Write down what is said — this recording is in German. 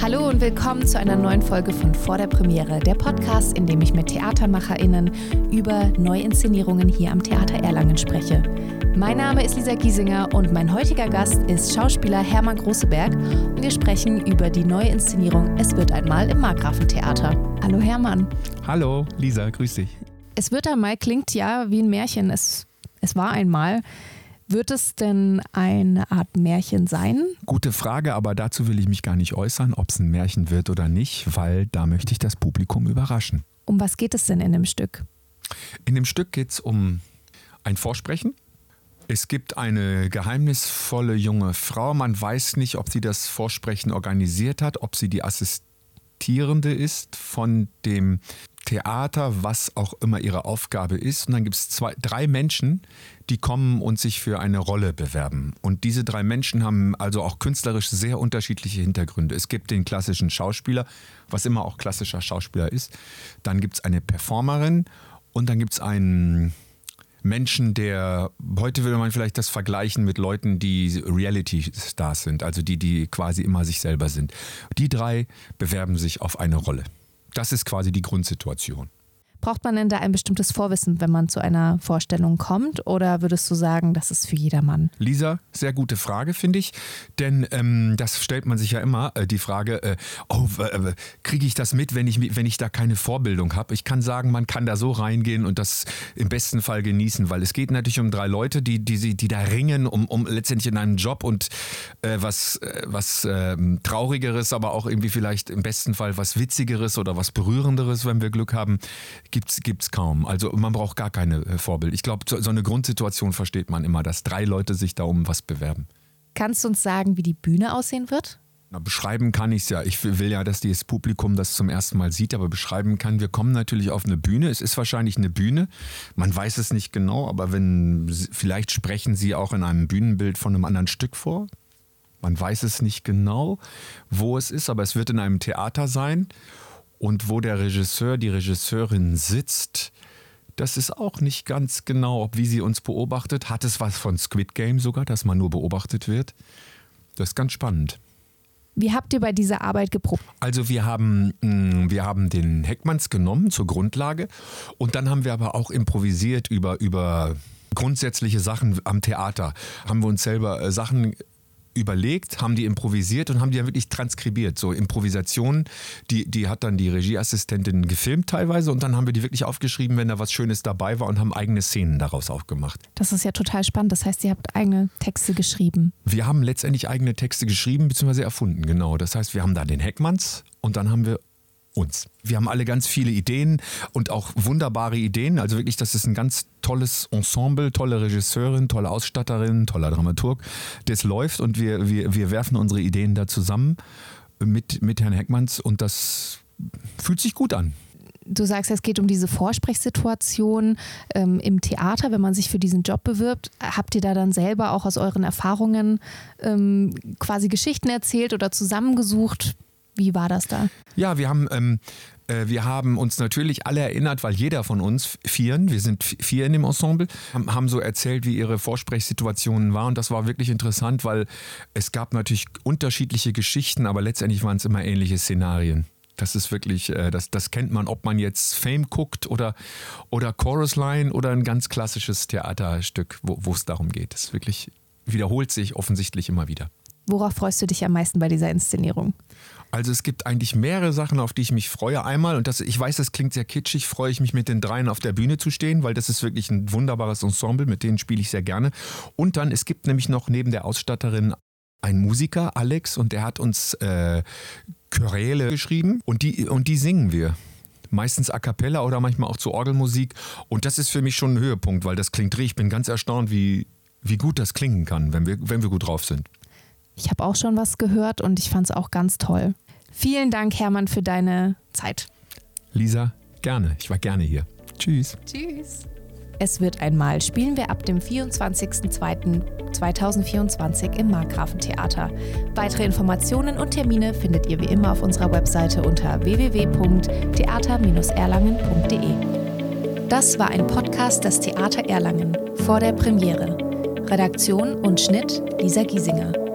Hallo und willkommen zu einer neuen Folge von Vor der Premiere, der Podcast, in dem ich mit TheatermacherInnen über Neuinszenierungen hier am Theater Erlangen spreche. Mein Name ist Lisa Giesinger und mein heutiger Gast ist Schauspieler Hermann Großeberg und wir sprechen über die neue Inszenierung Es wird einmal im Markgrafentheater. Hallo Hermann. Hallo Lisa, grüß dich. Es wird einmal klingt ja wie ein Märchen. Es, es war einmal. Wird es denn eine Art Märchen sein? Gute Frage, aber dazu will ich mich gar nicht äußern, ob es ein Märchen wird oder nicht, weil da möchte ich das Publikum überraschen. Um was geht es denn in dem Stück? In dem Stück geht es um ein Vorsprechen. Es gibt eine geheimnisvolle junge Frau. Man weiß nicht, ob sie das Vorsprechen organisiert hat, ob sie die Assistierende ist von dem Theater, was auch immer ihre Aufgabe ist. Und dann gibt es drei Menschen, die kommen und sich für eine Rolle bewerben. Und diese drei Menschen haben also auch künstlerisch sehr unterschiedliche Hintergründe. Es gibt den klassischen Schauspieler, was immer auch klassischer Schauspieler ist. Dann gibt es eine Performerin und dann gibt es einen Menschen, der, heute würde man vielleicht das vergleichen mit Leuten, die Reality-Stars sind, also die, die quasi immer sich selber sind. Die drei bewerben sich auf eine Rolle. Das ist quasi die Grundsituation. Braucht man denn da ein bestimmtes Vorwissen, wenn man zu einer Vorstellung kommt? Oder würdest du sagen, das ist für jedermann? Lisa, sehr gute Frage, finde ich. Denn ähm, das stellt man sich ja immer, äh, die Frage, äh, oh, äh, kriege ich das mit, wenn ich, wenn ich da keine Vorbildung habe? Ich kann sagen, man kann da so reingehen und das im besten Fall genießen, weil es geht natürlich um drei Leute, die, die, die da ringen, um, um letztendlich in einem Job und äh, was, äh, was ähm, Traurigeres, aber auch irgendwie vielleicht im besten Fall was Witzigeres oder was Berührenderes, wenn wir Glück haben gibt es kaum. Also man braucht gar keine äh, Vorbild. Ich glaube, so, so eine Grundsituation versteht man immer, dass drei Leute sich da um was bewerben. Kannst du uns sagen, wie die Bühne aussehen wird? Na, beschreiben kann ich es ja. Ich will ja, dass das Publikum das zum ersten Mal sieht, aber beschreiben kann, wir kommen natürlich auf eine Bühne. Es ist wahrscheinlich eine Bühne. Man weiß es nicht genau, aber wenn vielleicht sprechen sie auch in einem Bühnenbild von einem anderen Stück vor. Man weiß es nicht genau, wo es ist, aber es wird in einem Theater sein. Und wo der Regisseur, die Regisseurin sitzt, das ist auch nicht ganz genau, ob wie sie uns beobachtet. Hat es was von Squid Game sogar, dass man nur beobachtet wird? Das ist ganz spannend. Wie habt ihr bei dieser Arbeit geprobt? Also wir haben, mm, wir haben den Heckmanns genommen zur Grundlage und dann haben wir aber auch improvisiert über, über grundsätzliche Sachen am Theater. Haben wir uns selber äh, Sachen überlegt, haben die improvisiert und haben die dann wirklich transkribiert. So Improvisationen, die, die hat dann die Regieassistentin gefilmt teilweise und dann haben wir die wirklich aufgeschrieben, wenn da was Schönes dabei war und haben eigene Szenen daraus auch gemacht. Das ist ja total spannend. Das heißt, ihr habt eigene Texte geschrieben. Wir haben letztendlich eigene Texte geschrieben bzw. erfunden, genau. Das heißt, wir haben da den Heckmanns und dann haben wir uns. Wir haben alle ganz viele Ideen und auch wunderbare Ideen. Also wirklich, das ist ein ganz tolles Ensemble, tolle Regisseurin, tolle Ausstatterin, toller Dramaturg. Das läuft und wir, wir, wir werfen unsere Ideen da zusammen mit, mit Herrn Heckmanns und das fühlt sich gut an. Du sagst, es geht um diese Vorsprechsituation ähm, im Theater, wenn man sich für diesen Job bewirbt. Habt ihr da dann selber auch aus euren Erfahrungen ähm, quasi Geschichten erzählt oder zusammengesucht? Wie war das da? Ja, wir haben, ähm, äh, wir haben uns natürlich alle erinnert, weil jeder von uns, vieren, wir sind vier in dem Ensemble, haben, so erzählt, wie ihre Vorsprechsituationen waren. Und das war wirklich interessant, weil es gab natürlich unterschiedliche Geschichten, aber letztendlich waren es immer ähnliche Szenarien. Das ist wirklich, äh, das, das kennt man, ob man jetzt Fame guckt oder, oder Chorus Line oder ein ganz klassisches Theaterstück, wo es darum geht. Das wirklich wiederholt sich offensichtlich immer wieder. Worauf freust du dich am meisten bei dieser Inszenierung? Also es gibt eigentlich mehrere Sachen, auf die ich mich freue. Einmal, und das, ich weiß, das klingt sehr kitschig, freue ich mich mit den dreien auf der Bühne zu stehen, weil das ist wirklich ein wunderbares Ensemble, mit denen spiele ich sehr gerne. Und dann, es gibt nämlich noch neben der Ausstatterin einen Musiker, Alex, und der hat uns äh, Choräle geschrieben und die, und die singen wir meistens a cappella oder manchmal auch zu Orgelmusik. Und das ist für mich schon ein Höhepunkt, weil das klingt richtig. Ich bin ganz erstaunt, wie, wie gut das klingen kann, wenn wir, wenn wir gut drauf sind. Ich habe auch schon was gehört und ich fand es auch ganz toll. Vielen Dank, Hermann, für deine Zeit. Lisa, gerne. Ich war gerne hier. Tschüss. Tschüss. Es wird einmal spielen wir ab dem 24.02.2024 im Markgrafentheater. Weitere Informationen und Termine findet ihr wie immer auf unserer Webseite unter www.theater-erlangen.de. Das war ein Podcast des Theater Erlangen vor der Premiere. Redaktion und Schnitt Lisa Giesinger.